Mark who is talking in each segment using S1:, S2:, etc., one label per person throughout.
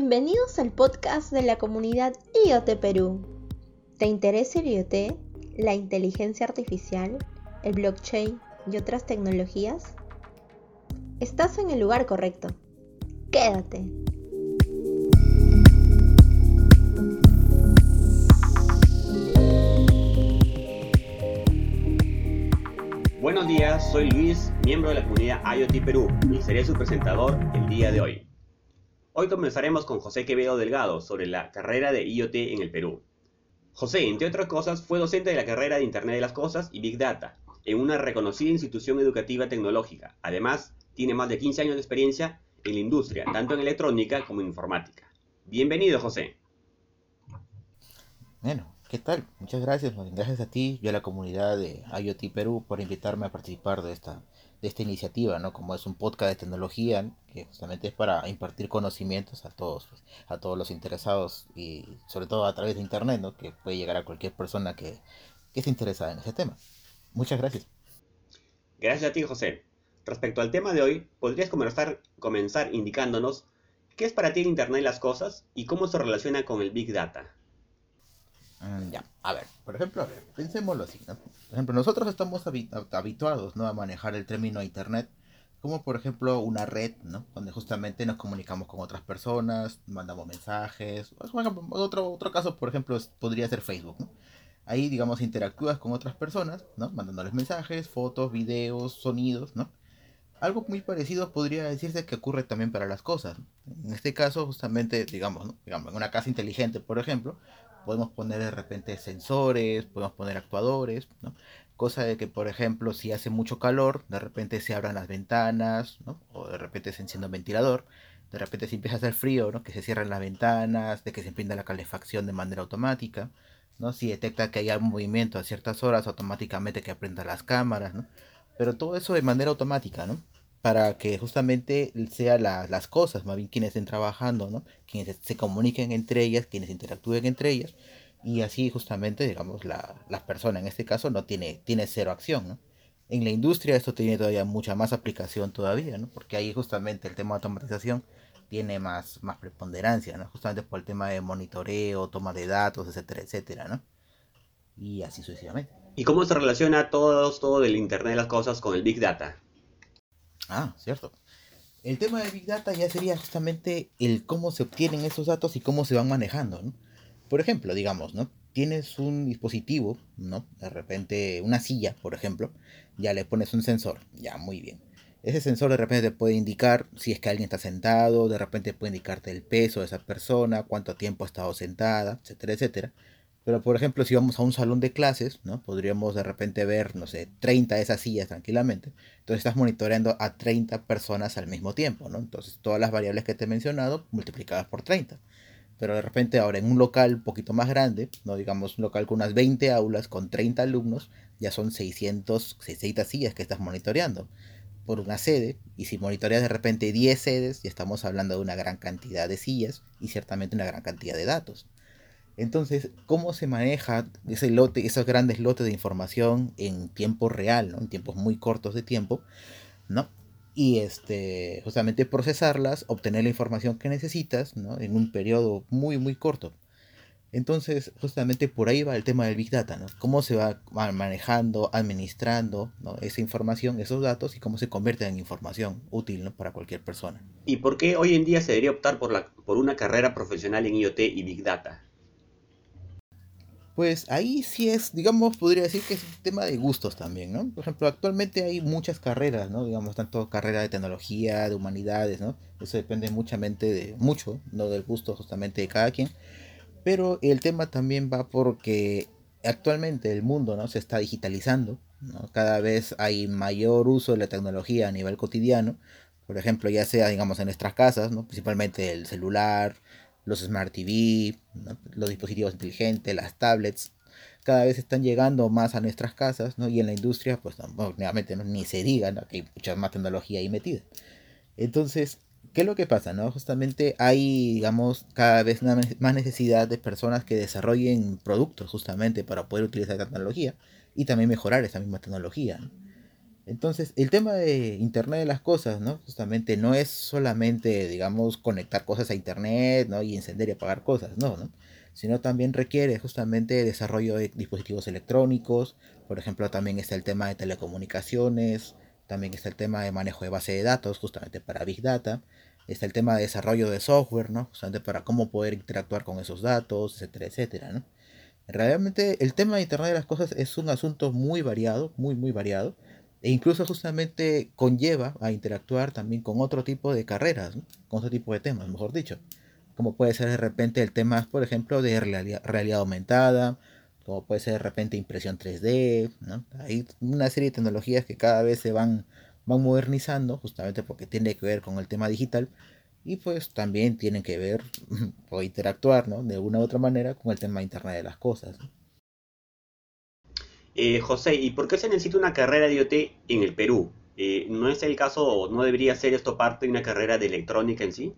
S1: Bienvenidos al podcast de la comunidad IoT Perú. ¿Te interesa el IoT, la inteligencia artificial, el blockchain y otras tecnologías? Estás en el lugar correcto. Quédate.
S2: Buenos días, soy Luis, miembro de la comunidad IoT Perú y seré su presentador el día de hoy. Hoy comenzaremos con José Quevedo Delgado sobre la carrera de IoT en el Perú. José, entre otras cosas, fue docente de la carrera de Internet de las Cosas y Big Data en una reconocida institución educativa tecnológica. Además, tiene más de 15 años de experiencia en la industria, tanto en electrónica como en informática. Bienvenido, José.
S3: Bueno, ¿qué tal? Muchas gracias. Gracias a ti y a la comunidad de IoT Perú por invitarme a participar de esta de esta iniciativa, ¿no? Como es un podcast de tecnología que justamente es para impartir conocimientos a todos, pues, a todos los interesados y sobre todo a través de internet, ¿no? Que puede llegar a cualquier persona que, que esté interesada en ese tema. Muchas gracias.
S2: Gracias a ti, José. Respecto al tema de hoy, ¿podrías comenzar, indicándonos qué es para ti el Internet de las Cosas y cómo se relaciona con el Big Data?
S3: Mm, ya, a ver, por ejemplo, a ver, pensémoslo así, ¿no? Por ejemplo, nosotros estamos habituados, ¿no? A manejar el término Internet como, por ejemplo, una red, ¿no? Donde justamente nos comunicamos con otras personas, mandamos mensajes. otro, otro caso, por ejemplo, podría ser Facebook, ¿no? Ahí, digamos, interactúas con otras personas, ¿no? Mandándoles mensajes, fotos, videos, sonidos, ¿no? Algo muy parecido podría decirse que ocurre también para las cosas. En este caso, justamente, digamos, ¿no? digamos, en una casa inteligente, por ejemplo, podemos poner de repente sensores, podemos poner actuadores, ¿no? Cosa de que, por ejemplo, si hace mucho calor, de repente se abran las ventanas, ¿no? O de repente se encienda un ventilador. De repente si empieza a hacer frío, ¿no? Que se cierren las ventanas, de que se emprenda la calefacción de manera automática, ¿no? Si detecta que hay algún movimiento a ciertas horas, automáticamente que aprenda las cámaras, ¿no? Pero todo eso de manera automática, ¿no? Para que justamente sea las cosas, más bien quienes estén trabajando, ¿no? Quienes se comuniquen entre ellas, quienes interactúen entre ellas, y así justamente, digamos, la, la persona en este caso no tiene, tiene cero acción, ¿no? En la industria esto tiene todavía mucha más aplicación todavía, ¿no? Porque ahí justamente el tema de automatización tiene más, más preponderancia, ¿no? Justamente por el tema de monitoreo, toma de datos, etcétera, etcétera, ¿no? Y así sucesivamente.
S2: ¿Y cómo se relaciona todo, todo del Internet de las Cosas con el Big Data?
S3: Ah, cierto. El tema de Big Data ya sería justamente el cómo se obtienen esos datos y cómo se van manejando, ¿no? Por ejemplo, digamos, ¿no? Tienes un dispositivo, ¿no? De repente una silla, por ejemplo, ya le pones un sensor, ya muy bien. Ese sensor de repente te puede indicar si es que alguien está sentado, de repente puede indicarte el peso de esa persona, cuánto tiempo ha estado sentada, etcétera, etcétera. Pero por ejemplo, si vamos a un salón de clases, ¿no? Podríamos de repente ver, no sé, 30 de esas sillas tranquilamente. Entonces estás monitoreando a 30 personas al mismo tiempo, ¿no? Entonces todas las variables que te he mencionado multiplicadas por 30. Pero de repente ahora en un local un poquito más grande, no digamos un local con unas 20 aulas con 30 alumnos, ya son 600, 600 sillas que estás monitoreando por una sede. Y si monitoreas de repente 10 sedes, ya estamos hablando de una gran cantidad de sillas y ciertamente una gran cantidad de datos. Entonces, ¿cómo se maneja ese lote, esos grandes lotes de información en tiempo real, en tiempos muy cortos de tiempo? ¿no? Y este, justamente procesarlas, obtener la información que necesitas ¿no? en un periodo muy, muy corto. Entonces, justamente por ahí va el tema del Big Data, ¿no? Cómo se va manejando, administrando esa información, esos datos y cómo se convierte en información útil para cualquier persona.
S2: ¿Y por qué hoy en día se debería optar por, la, por una carrera profesional en IoT y Big Data?
S3: Pues ahí sí es, digamos, podría decir que es un tema de gustos también, ¿no? Por ejemplo, actualmente hay muchas carreras, ¿no? Digamos, tanto carrera de tecnología, de humanidades, ¿no? Eso depende muchamente de, mucho, ¿no? Del gusto justamente de cada quien. Pero el tema también va porque actualmente el mundo, ¿no? Se está digitalizando, ¿no? Cada vez hay mayor uso de la tecnología a nivel cotidiano. Por ejemplo, ya sea, digamos, en nuestras casas, ¿no? Principalmente el celular, los Smart TV, los dispositivos inteligentes, las tablets, cada vez están llegando más a nuestras casas, ¿no? Y en la industria, pues nuevamente ni se diga, Que hay mucha más tecnología ahí metida. Entonces, ¿qué es lo que pasa, no? Justamente hay, digamos, cada vez más necesidad de personas que desarrollen productos justamente para poder utilizar la tecnología y también mejorar esa misma tecnología. Entonces, el tema de Internet de las cosas, ¿no? Justamente no es solamente, digamos, conectar cosas a Internet, ¿no? Y encender y apagar cosas, no, ¿no? Sino también requiere justamente desarrollo de dispositivos electrónicos, por ejemplo, también está el tema de telecomunicaciones, también está el tema de manejo de base de datos, justamente para Big Data, está el tema de desarrollo de software, ¿no? Justamente para cómo poder interactuar con esos datos, etcétera, etcétera, ¿no? Realmente el tema de Internet de las Cosas es un asunto muy variado, muy, muy variado, e incluso justamente conlleva a interactuar también con otro tipo de carreras, con otro tipo de temas, mejor dicho, como puede ser de repente el tema, por ejemplo, de realidad, aumentada, como puede ser de repente impresión 3D, ¿no? Hay una serie de tecnologías que cada vez se van, van modernizando, justamente porque tiene que ver con el tema digital, y pues también tienen que ver o interactuar, ¿no? De una u otra manera con el tema de Internet de las Cosas.
S2: Eh, José, ¿y por qué se necesita una carrera de IoT en el Perú? Eh, ¿No es el caso, no debería ser esto parte de una carrera de electrónica en sí?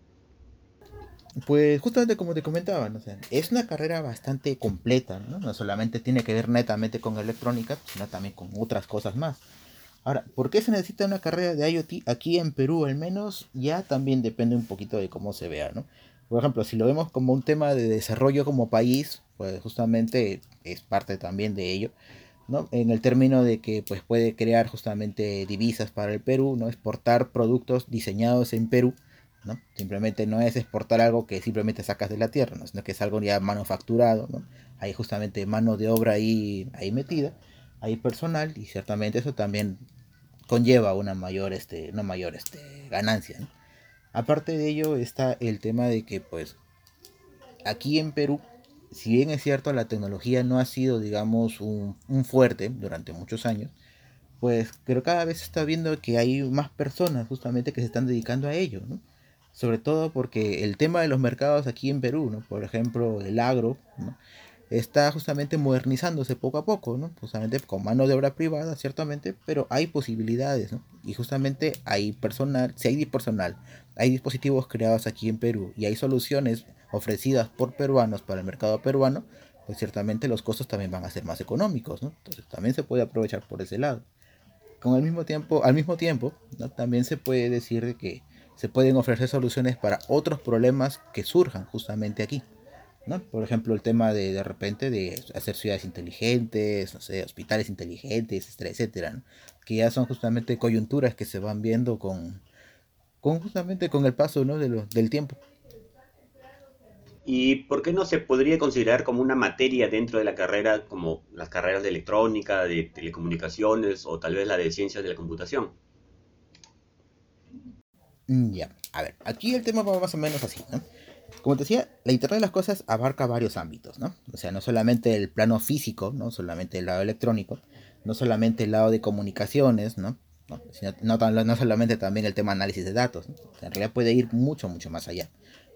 S3: Pues justamente como te comentaba, ¿no? es una carrera bastante completa, ¿no? no solamente tiene que ver netamente con electrónica, sino también con otras cosas más. Ahora, ¿por qué se necesita una carrera de IoT aquí en Perú al menos? Ya también depende un poquito de cómo se vea, ¿no? Por ejemplo, si lo vemos como un tema de desarrollo como país, pues justamente es parte también de ello. En el término de que pues, puede crear justamente divisas para el Perú, ¿no? Exportar productos diseñados en Perú, ¿no? Simplemente no es exportar algo que simplemente sacas de la tierra, ¿no? Sino que es algo ya manufacturado, ¿no? Hay justamente mano de obra ahí, ahí metida, hay personal y ciertamente eso también conlleva una mayor, este, una mayor este, ganancia, Aparte de ello está el tema de que pues aquí en Perú si bien es cierto, la tecnología no ha sido, digamos, un, fuerte durante muchos años, pues creo cada vez se está viendo que hay más personas justamente que se están dedicando a ello, ¿no? Sobre todo porque el tema de los mercados aquí en Perú, ¿no? Por ejemplo, el agro, ¿no? está justamente modernizándose poco a poco, ¿no? Justamente con mano de obra privada, ciertamente, pero hay posibilidades, ¿no? Y justamente hay personal, si hay personal, hay dispositivos creados aquí en Perú y hay soluciones ofrecidas por peruanos para el mercado peruano, pues ciertamente los costos también van a ser más económicos, ¿no? Entonces también se puede aprovechar por ese lado. Con el mismo tiempo, al mismo tiempo, ¿no? también se puede decir que se pueden ofrecer soluciones para otros problemas que surjan justamente aquí. ¿no? Por ejemplo, el tema de de repente de hacer ciudades inteligentes, no sé, hospitales inteligentes, etcétera, etcétera, que ya son justamente coyunturas que se van viendo con, con justamente con el paso ¿no? de lo, del tiempo.
S2: ¿Y por qué no se podría considerar como una materia dentro de la carrera, como las carreras de electrónica, de telecomunicaciones o tal vez la de ciencias de la computación?
S3: Mm, ya, a ver, aquí el tema va más o menos así, ¿no? Como te decía, la Internet de las Cosas abarca varios ámbitos, ¿no? O sea, no solamente el plano físico, no solamente el lado electrónico, no solamente el lado de comunicaciones, ¿no? No, sino, no, solamente también el tema análisis de datos, en realidad puede ir mucho, mucho más allá.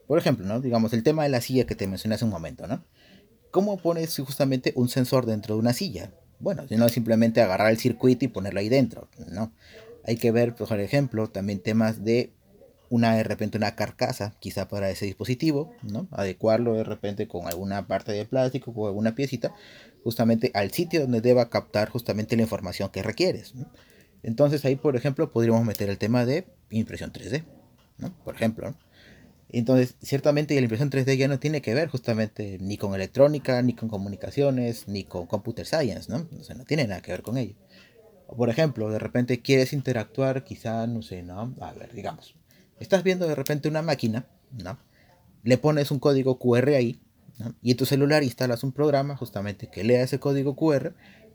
S3: Por ejemplo, ¿no? digamos, el tema de la silla que te mencioné hace un momento, ¿no? ¿Cómo pones justamente un sensor dentro de una silla? Bueno, no simplemente agarrar el circuito y ponerlo ahí dentro, ¿no? Hay que ver, por ejemplo, también temas de una de repente una carcasa, quizá para ese dispositivo, ¿no? Adecuarlo de repente con alguna parte de plástico o alguna piecita, justamente al sitio donde deba captar justamente la información que requieres. Entonces ahí, por ejemplo, podríamos meter el tema de impresión 3D, ¿no? Por ejemplo, ¿no? Entonces, ciertamente la impresión 3D ya no tiene que ver justamente ni con electrónica, ni con comunicaciones, ni con computer science, ¿no? O sea, no tiene nada que ver con ello. por ejemplo, de repente quieres interactuar, quizá, no sé, ¿no? A ver, digamos, estás viendo de repente una máquina, ¿no? Le pones un código QR ahí, ¿no? Y en tu celular instalas un programa justamente que lea ese código QR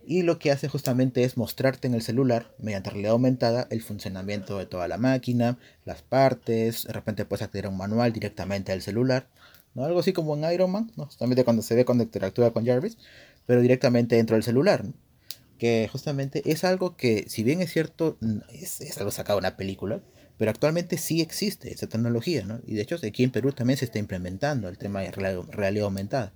S3: y lo que hace justamente es mostrarte en el celular, mediante realidad aumentada, el funcionamiento de toda la máquina, las partes, de repente puedes acceder a un manual directamente al celular, ¿no? algo así como en Iron Man, ¿no? justamente cuando se ve cuando interactúa con Jarvis, pero directamente dentro del celular, que justamente es algo que, si bien es cierto, es, es algo sacado de una película, pero actualmente sí existe esa tecnología, ¿no? Y de hecho aquí en Perú también se está implementando el tema de realidad aumentada.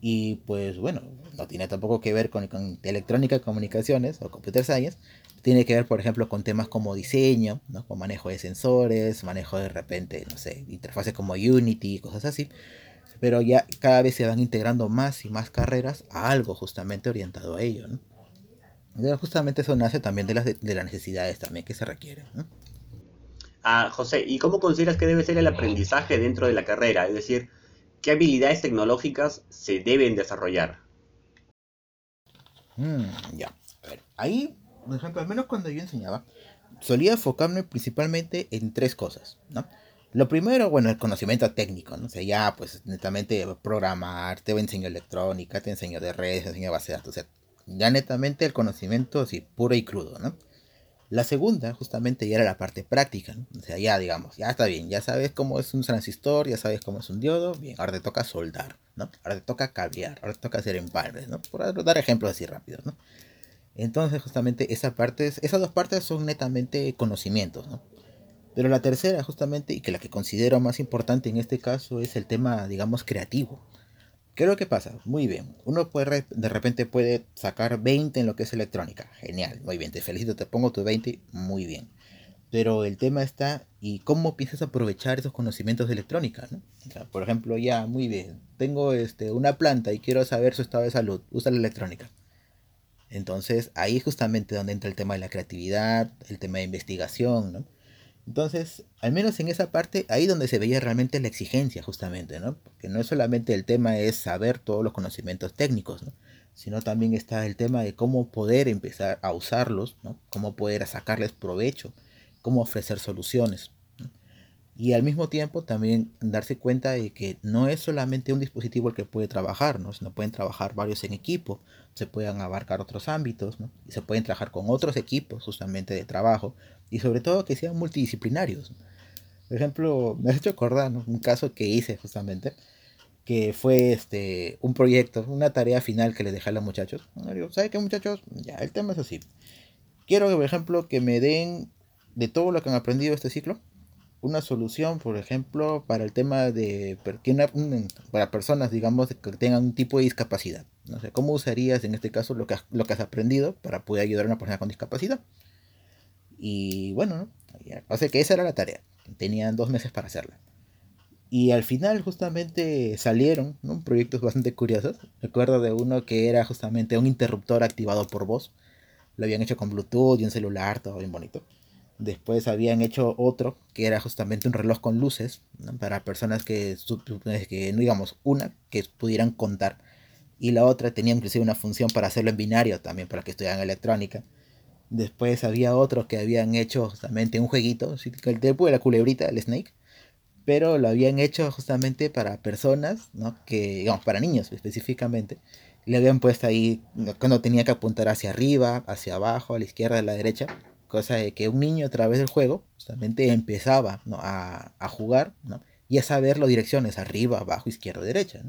S3: Y pues bueno, no tiene tampoco que ver con, con electrónica, comunicaciones o computer science. Tiene que ver, por ejemplo, con temas como diseño, ¿no? con manejo de sensores, manejo de repente, no sé, interfaces como Unity, cosas así. Pero ya cada vez se van integrando más y más carreras a algo justamente orientado a ello. ¿no? Justamente eso nace también de las, de las necesidades también que se requieren.
S2: Ah, José, ¿y cómo consideras que debe ser el aprendizaje dentro de la carrera? Es decir, ¿qué habilidades tecnológicas se deben desarrollar?
S3: Mm, ya, a ver, ahí, por ejemplo, al menos cuando yo enseñaba, solía enfocarme principalmente en tres cosas, ¿no? Lo primero, bueno, el conocimiento técnico, ¿no? O sea, ya, pues, netamente programar, te enseño electrónica, te enseño de redes, te enseño base de datos, o sea, ya netamente el conocimiento, así, puro y crudo, ¿no? La segunda, justamente, ya era la parte práctica. O sea, ya, digamos, ya está bien, ya sabes cómo es un transistor, ya sabes cómo es un diodo, bien, ahora te toca soldar, ¿no? Ahora te toca cablear, ahora te toca hacer empalmes, ¿no? Por dar ejemplos así rápidos, ¿no? Entonces, justamente, esa parte, esas dos partes son netamente conocimientos, ¿no? Pero la tercera, justamente, y que la que considero más importante en este caso, es el tema, digamos, creativo. ¿Qué es lo que pasa? Muy bien. Uno puede, de repente puede sacar 20 en lo que es electrónica. Genial, muy bien. Te felicito, te pongo tu 20, muy bien. Pero el tema está, ¿y cómo piensas aprovechar esos conocimientos de electrónica? ¿no? por ejemplo, ya, muy bien. Tengo este, una planta y quiero saber su estado de salud. Usa la electrónica. Entonces, ahí es justamente donde entra el tema de la creatividad, el tema de investigación, ¿no? Entonces, al menos en esa parte, ahí donde se veía realmente la exigencia, justamente, ¿no? Porque no es solamente el tema es saber todos los conocimientos técnicos, ¿no? Sino también está el tema de cómo poder empezar a usarlos, ¿no? Cómo poder sacarles provecho, cómo ofrecer soluciones. Y al mismo tiempo también darse cuenta de que no es solamente un dispositivo el que puede trabajar, ¿no? sino pueden trabajar varios en equipo, se pueden abarcar otros ámbitos, ¿no? y se pueden trabajar con otros equipos justamente de trabajo, y sobre todo que sean multidisciplinarios. Por ejemplo, me has hecho acordar un caso que hice justamente, que fue este, un proyecto, una tarea final que les dejé a los muchachos. ¿Saben qué muchachos? Ya, el tema es así. Quiero, por ejemplo, que me den de todo lo que han aprendido este ciclo, una solución, por ejemplo, para el tema de para personas, digamos, que tengan un tipo de discapacidad. No sé, ¿cómo usarías en este caso lo que has, lo que has aprendido para poder ayudar a una persona con discapacidad? Y bueno, ¿no? O sea que esa era la tarea. Tenían dos meses para hacerla. Y al final justamente salieron ¿no? proyectos bastante curiosos. Recuerdo de uno que era justamente un interruptor activado por voz. Lo habían hecho con Bluetooth y un celular, todo bien bonito. Después habían hecho otro que era justamente un reloj con luces para personas que, que, digamos, una que pudieran contar y la otra tenía inclusive una función para hacerlo en binario también para que estudiaran electrónica. Después había otro que habían hecho justamente un jueguito, el tipo de la culebrita, el Snake, pero lo habían hecho justamente para personas, ¿no? que, digamos, para niños específicamente. Le habían puesto ahí cuando tenía que apuntar hacia arriba, hacia abajo, a la izquierda, a la derecha cosa de que un niño a través del juego justamente empezaba a, jugar y a saber las direcciones arriba, abajo, izquierda, derecha.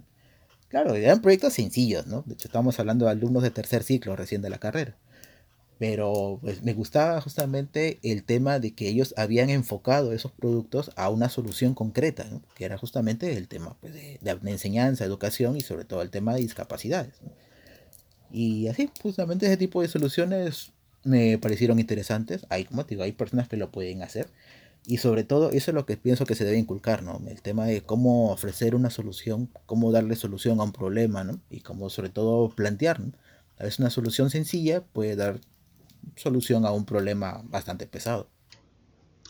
S3: Claro, eran proyectos sencillos, ¿no? De hecho, estamos hablando de alumnos de tercer ciclo recién de la carrera. Pero pues, me gustaba justamente el tema de que ellos habían enfocado esos productos a una solución concreta, que era justamente el tema pues, de, de, enseñanza, educación y sobre todo el tema de discapacidades. Y así, justamente ese tipo de soluciones me parecieron interesantes. Hay, como te digo, hay personas que lo pueden hacer. Y sobre todo, eso es lo que pienso que se debe inculcar, ¿no? El tema de cómo ofrecer una solución, cómo darle solución a un problema, ¿no? Y cómo sobre todo plantear, ¿no? A veces una solución sencilla puede dar solución a un problema bastante pesado.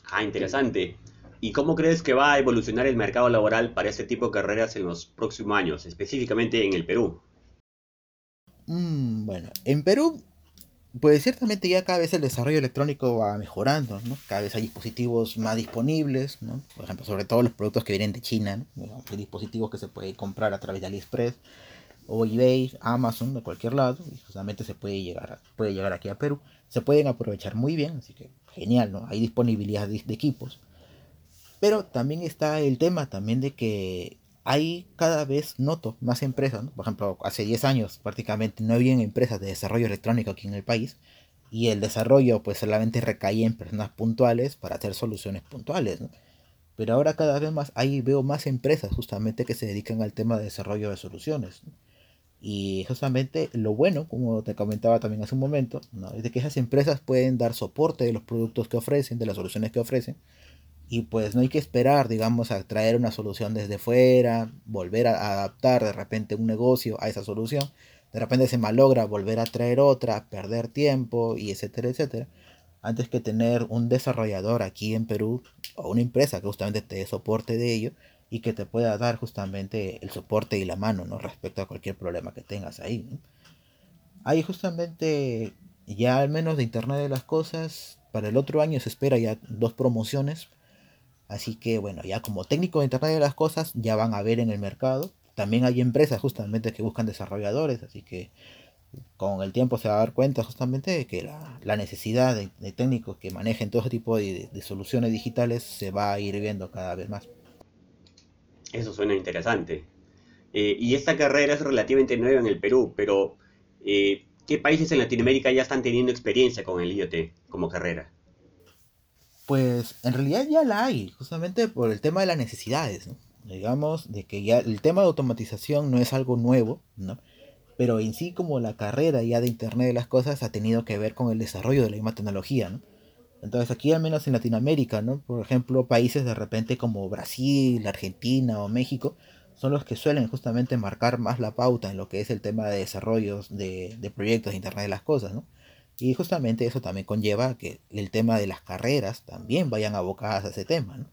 S2: Ah, interesante. ¿Y cómo crees que va a evolucionar el mercado laboral para este tipo de carreras en los próximos años, específicamente en el Perú?
S3: Mm, bueno, en Perú pues ciertamente ya cada vez el desarrollo electrónico va mejorando, ¿no? Cada vez hay dispositivos más disponibles, ¿no? Por ejemplo, sobre todo los productos que vienen de China, ¿no? Hay dispositivos que se pueden comprar a través de AliExpress o eBay, Amazon, de cualquier lado, y justamente se puede llegar, puede llegar aquí a Perú. Se pueden aprovechar muy bien, así que genial, ¿no? Hay disponibilidad de equipos. Pero también está el tema también de que hay cada vez, noto, más empresas, por ejemplo, hace 10 años prácticamente no había empresas de desarrollo electrónico aquí en el país y el desarrollo pues solamente recaía en personas puntuales para hacer soluciones puntuales, Pero ahora cada vez más ahí veo más empresas justamente que se dedican al tema de desarrollo de soluciones. Y justamente lo bueno, como te comentaba también hace un momento, es de que esas empresas pueden dar soporte de los productos que ofrecen, de las soluciones que ofrecen, y pues no hay que esperar, digamos, a traer una solución desde fuera, volver a adaptar de repente un negocio a esa solución, De repente se malogra volver a traer otra, perder tiempo y etcétera, etcétera. Antes que tener un desarrollador aquí en Perú o una empresa que justamente te dé soporte de ello y que te pueda dar justamente el soporte y la mano, ¿no? Respecto a cualquier problema que tengas ahí. Ahí justamente ya al menos de Internet de las Cosas, para el otro año se espera ya dos promociones. Así que bueno, ya como técnico de Internet de las Cosas ya van a ver en el mercado. También hay empresas justamente que buscan desarrolladores, así que con el tiempo se va a dar cuenta justamente de que la, necesidad de, técnicos que manejen todo tipo de, soluciones digitales se va a ir viendo cada vez más.
S2: Eso suena interesante. Eh, y esta carrera es relativamente nueva en el Perú, pero eh, ¿qué países en Latinoamérica ya están teniendo experiencia con el IoT como carrera?
S3: Pues en realidad ya la hay, justamente por el tema de las necesidades, Digamos, de que ya el tema de automatización no es algo nuevo, ¿no? Pero en sí como la carrera ya de Internet de las Cosas ha tenido que ver con el desarrollo de la misma tecnología, ¿no? Entonces aquí al menos en Latinoamérica, ¿no? Por ejemplo, países de repente como Brasil, Argentina o México, son los que suelen justamente marcar más la pauta en lo que es el tema de desarrollos de, proyectos de Internet de las Cosas, ¿no? Y justamente eso también conlleva que el tema de las carreras también vayan abocadas a ese tema, ¿no?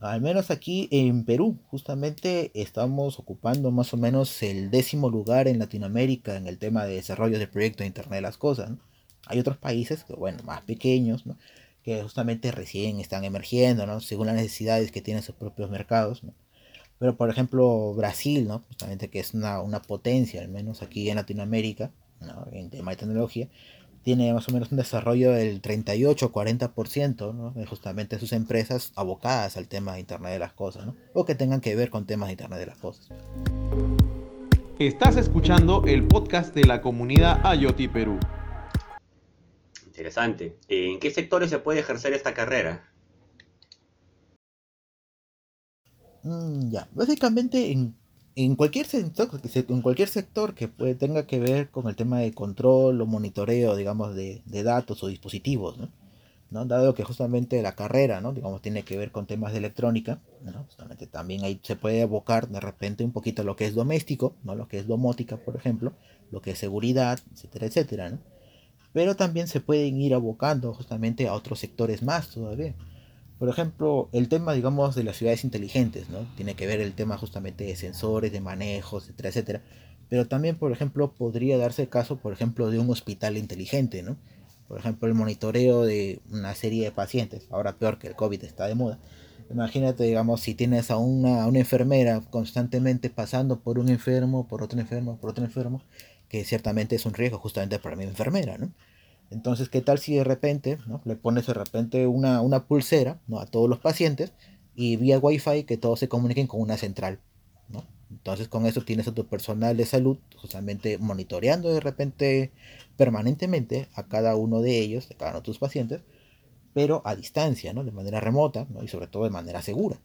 S3: Al menos aquí en Perú, justamente estamos ocupando más o menos el décimo lugar en Latinoamérica en el tema de desarrollo de proyectos de Internet de las Cosas. ¿no? Hay otros países, que, bueno, más pequeños, ¿no? que justamente recién están emergiendo, ¿no? según las necesidades que tienen sus propios mercados. ¿no? Pero por ejemplo Brasil, ¿no? Justamente que es una, potencia, al menos aquí en Latinoamérica, en tema de tecnología, tiene más o menos un desarrollo del 38-40% ¿no? de justamente sus empresas abocadas al tema de Internet de las Cosas, ¿no? o que tengan que ver con temas de Internet de las Cosas.
S4: Estás escuchando el podcast de la comunidad IoT Perú.
S2: Interesante. ¿En qué sectores se puede ejercer esta carrera?
S3: Mm, ya, básicamente en, cualquier sector, en cualquier sector que tenga que ver con el tema de control o monitoreo, digamos, de, datos o dispositivos, ¿no? Dado que justamente la carrera, ¿no? Digamos, tiene que ver con temas de electrónica, Justamente también ahí se puede abocar de repente un poquito lo que es doméstico, ¿no? Lo que es domótica, por ejemplo, lo que es seguridad, etcétera, etcétera, Pero también se pueden ir abocando justamente a otros sectores más todavía. Por ejemplo, el tema, digamos, de las ciudades inteligentes, ¿no? Tiene que ver el tema justamente de sensores, de manejos, etcétera, etcétera. Pero también, por ejemplo, podría darse el caso, por ejemplo, de un hospital inteligente, ¿no? Por ejemplo, el monitoreo de una serie de pacientes, ahora peor que el COVID está de moda. Imagínate, digamos, si tienes a una, a una enfermera constantemente pasando por un enfermo, por otro enfermo, por otro enfermo, que ciertamente es un riesgo justamente para mi enfermera, ¿no? Entonces, ¿qué tal si de repente le pones de repente una, una pulsera a todos los pacientes y vía Wi-Fi que todos se comuniquen con una central? ¿no? Entonces, con eso tienes a tu personal de salud justamente monitoreando de repente permanentemente a cada uno de ellos, a cada uno de tus pacientes, pero a distancia, ¿no? de manera remota y sobre todo de manera segura.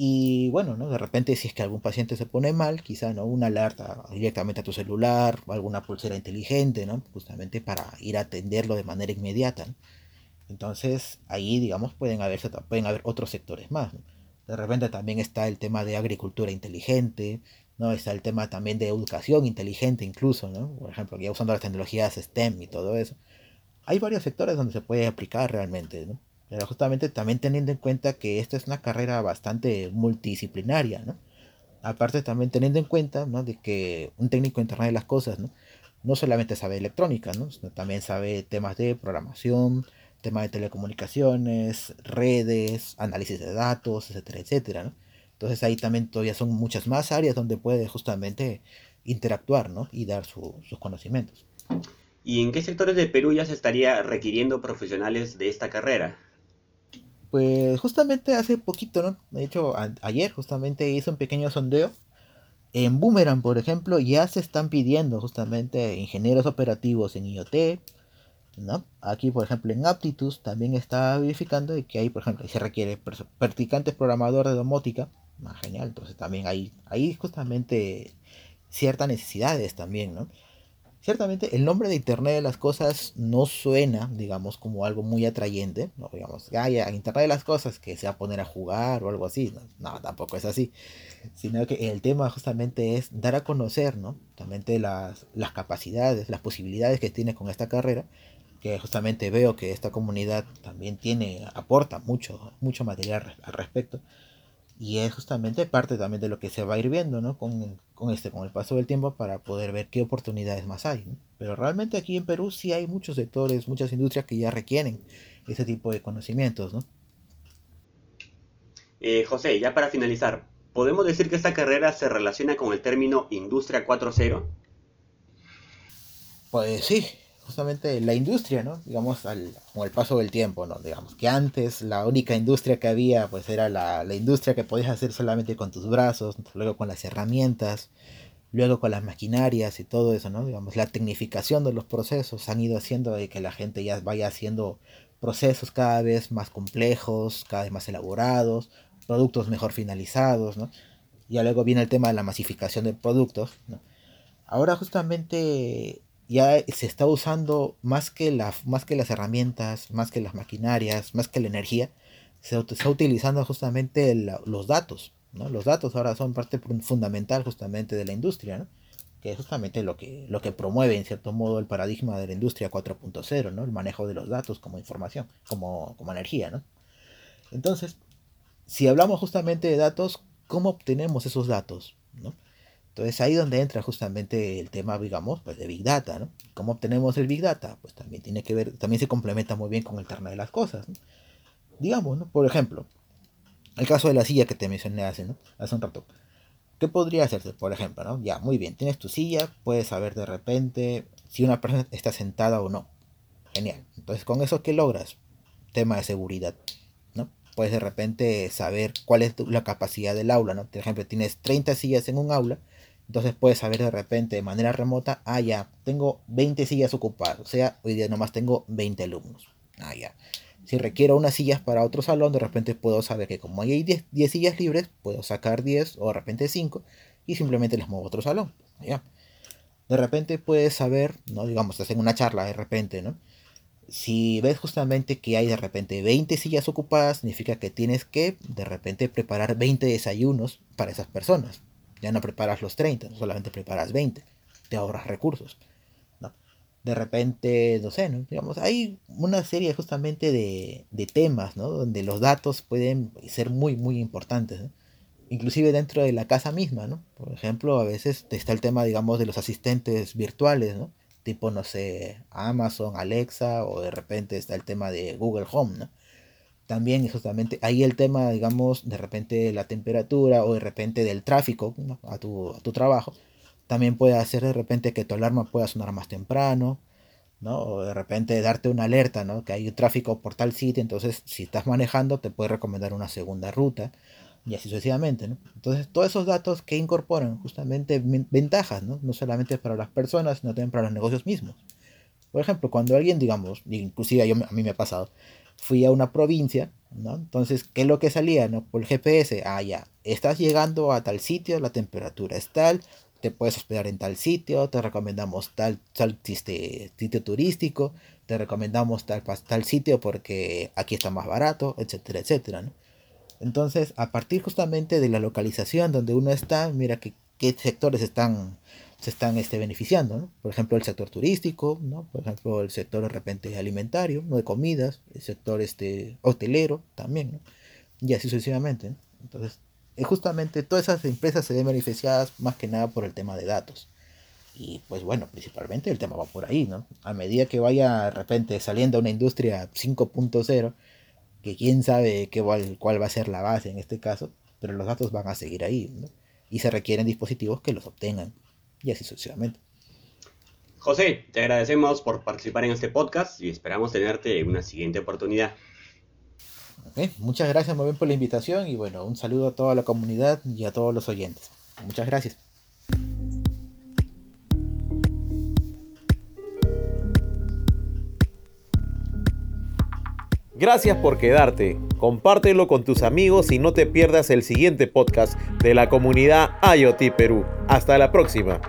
S3: Y bueno, ¿no? De repente si es que algún paciente se pone mal, quizá, ¿no? Una alerta directamente a tu celular, alguna pulsera inteligente, ¿no? Justamente para ir a atenderlo de manera inmediata. Entonces, ahí, digamos, pueden pueden haber otros sectores más. De repente también está el tema de agricultura inteligente, ¿no? Está el tema también de educación inteligente incluso, ¿no? Por ejemplo, ya usando las tecnologías STEM y todo eso. Hay varios sectores donde se puede aplicar realmente, ¿no? Pero justamente también teniendo en cuenta que esta es una carrera bastante multidisciplinaria, ¿no? Aparte también teniendo en cuenta, ¿no? De que un técnico Internet de las Cosas, ¿no? No solamente sabe electrónica, ¿no? Sino también sabe temas de programación, temas de telecomunicaciones, redes, análisis de datos, etcétera, etcétera, ¿no? Entonces ahí también todavía son muchas más áreas donde puede justamente interactuar, ¿no? Y dar sus conocimientos.
S2: ¿Y en qué sectores de Perú ya se estaría requiriendo profesionales de esta carrera?
S3: Pues justamente hace poquito, ¿no? De hecho, ayer justamente hice un pequeño sondeo. En Boomerang, por ejemplo, ya se están pidiendo justamente ingenieros operativos en IoT, ¿no? Aquí, por ejemplo, en Aptitus también está verificando que hay, por ejemplo, se requiere practicantes programador de domótica. ah, genial, entonces también hay, hay justamente ciertas necesidades también, ¿no? Ciertamente el nombre de Internet de las Cosas no suena, digamos, como algo muy atrayente, no digamos, ya, Internet de las Cosas que se va a poner a jugar o algo así, no, tampoco es así, sino que el tema justamente es dar a conocer, ¿no? Justamente las, las capacidades, las posibilidades que tiene con esta carrera, que justamente veo que esta comunidad también tiene, aporta mucho, mucho material al respecto y es justamente parte también de lo que se va a ir viendo, ¿no? Con, con, este, con el paso del tiempo para poder ver qué oportunidades más hay. Pero realmente aquí en Perú sí hay muchos sectores, muchas industrias que ya requieren ese tipo de conocimientos, ¿no?
S2: Eh, José, ya para finalizar, ¿podemos decir que esta carrera se relaciona con el término Industria 4.0?
S3: Pues sí, justamente la industria, ¿no? Digamos, al, con el paso del tiempo, ¿no? Digamos que antes la única industria que había, pues era la, la, industria que podías hacer solamente con tus brazos, luego con las herramientas, luego con las maquinarias y todo eso, ¿no? Digamos, la tecnificación de los procesos han ido haciendo de que la gente ya vaya haciendo procesos cada vez más complejos, cada vez más elaborados, productos mejor finalizados, ¿no? Y luego viene el tema de la masificación de productos, ¿no? Ahora justamente ya se está usando más que, la, más que las herramientas, más que las maquinarias, más que la energía, se está utilizando justamente los datos. Los datos ahora son parte fundamental justamente de la industria, ¿no? que es justamente lo que, lo que promueve en cierto modo el paradigma de la industria 4.0, ¿no? el manejo de los datos como información, como, como energía. ¿no? Entonces, si hablamos justamente de datos, ¿cómo obtenemos esos datos? ¿no? Entonces ahí donde entra justamente el tema, digamos, pues de Big Data, ¿no? ¿Cómo obtenemos el Big Data? Pues también tiene que ver, también se complementa muy bien con el Internet de las cosas, ¿no? Digamos, ¿no? Por ejemplo, el caso de la silla que te mencioné hace, ¿no? Hace un rato. ¿Qué podría hacerse? Por ejemplo, ¿no? Ya, muy bien, tienes tu silla, puedes saber de repente si una persona está sentada o no. Genial. Entonces, ¿con eso qué logras? Tema de seguridad, ¿no? Puedes de repente saber cuál es la capacidad del aula, ¿no? Por ejemplo, tienes 30 sillas en un aula, entonces puedes saber de repente de manera remota, ah, ya, tengo 20 sillas ocupadas, o sea, hoy día nomás tengo 20 alumnos. Ah, ya. Si requiero unas sillas para otro salón, de repente puedo saber que como hay 10, 10 sillas libres, puedo sacar 10 o de repente 5 y simplemente las muevo a otro salón. ¿ya? De repente puedes saber, ¿no? digamos, estás en una charla de repente, ¿no? Si ves justamente que hay de repente 20 sillas ocupadas, significa que tienes que de repente preparar 20 desayunos para esas personas. Ya no preparas los 30, solamente preparas 20. Te ahorras recursos. ¿no? De repente, no sé, ¿no? digamos, hay una serie justamente de, de, temas, ¿no? Donde los datos pueden ser muy, muy importantes. Inclusive dentro de la casa misma, ¿no? Por ejemplo, a veces está el tema, digamos, de los asistentes virtuales, ¿no? Tipo, no sé, Amazon, Alexa, o de repente está el tema de Google Home, ¿no? También justamente ahí el tema, digamos, de repente la temperatura o de repente del tráfico a, tu, a, tu, trabajo, también puede hacer de repente que tu alarma pueda sonar más temprano, ¿no? O de repente darte una alerta, ¿no? Que hay tráfico por tal sitio, entonces si estás manejando te puede recomendar una segunda ruta y así sucesivamente, ¿no? Entonces todos esos datos que incorporan justamente ventajas, ¿no? No solamente para las personas, sino también para los negocios mismos. Por ejemplo, cuando alguien, digamos, inclusive a mí me ha pasado, fui a una provincia, ¿no? Entonces, ¿qué es lo que salía, no? Por el GPS, ah, ya, estás llegando a tal sitio, la temperatura es tal, te puedes hospedar en tal sitio, te recomendamos tal, tal este, sitio turístico, te recomendamos tal, tal sitio porque aquí está más barato, etcétera, etcétera, ¿no? Entonces, a partir justamente de la localización donde uno está, mira que, qué sectores están se están este, beneficiando, ¿no? Por ejemplo, el sector turístico, ¿no? Por ejemplo, el sector de repente alimentario, ¿no? De comidas, el sector este, hotelero también, ¿no? Y así sucesivamente, ¿no? Entonces, justamente todas esas empresas se ven beneficiadas más que nada por el tema de datos. Y pues bueno, principalmente el tema va por ahí, ¿no? A medida que vaya de repente saliendo una industria 5.0, que quién sabe qué, cuál va a ser la base en este caso, pero los datos van a seguir ahí, ¿no? Y se requieren dispositivos que los obtengan y así sucesivamente.
S2: José, te agradecemos por participar en este podcast y esperamos tenerte en una siguiente oportunidad.
S3: muchas gracias muy bien por la invitación y bueno, un saludo a toda la comunidad y a todos los oyentes. Muchas gracias.
S4: Gracias por quedarte. Compártelo con tus amigos y no te pierdas el siguiente podcast de la comunidad IoT Perú. Hasta la próxima.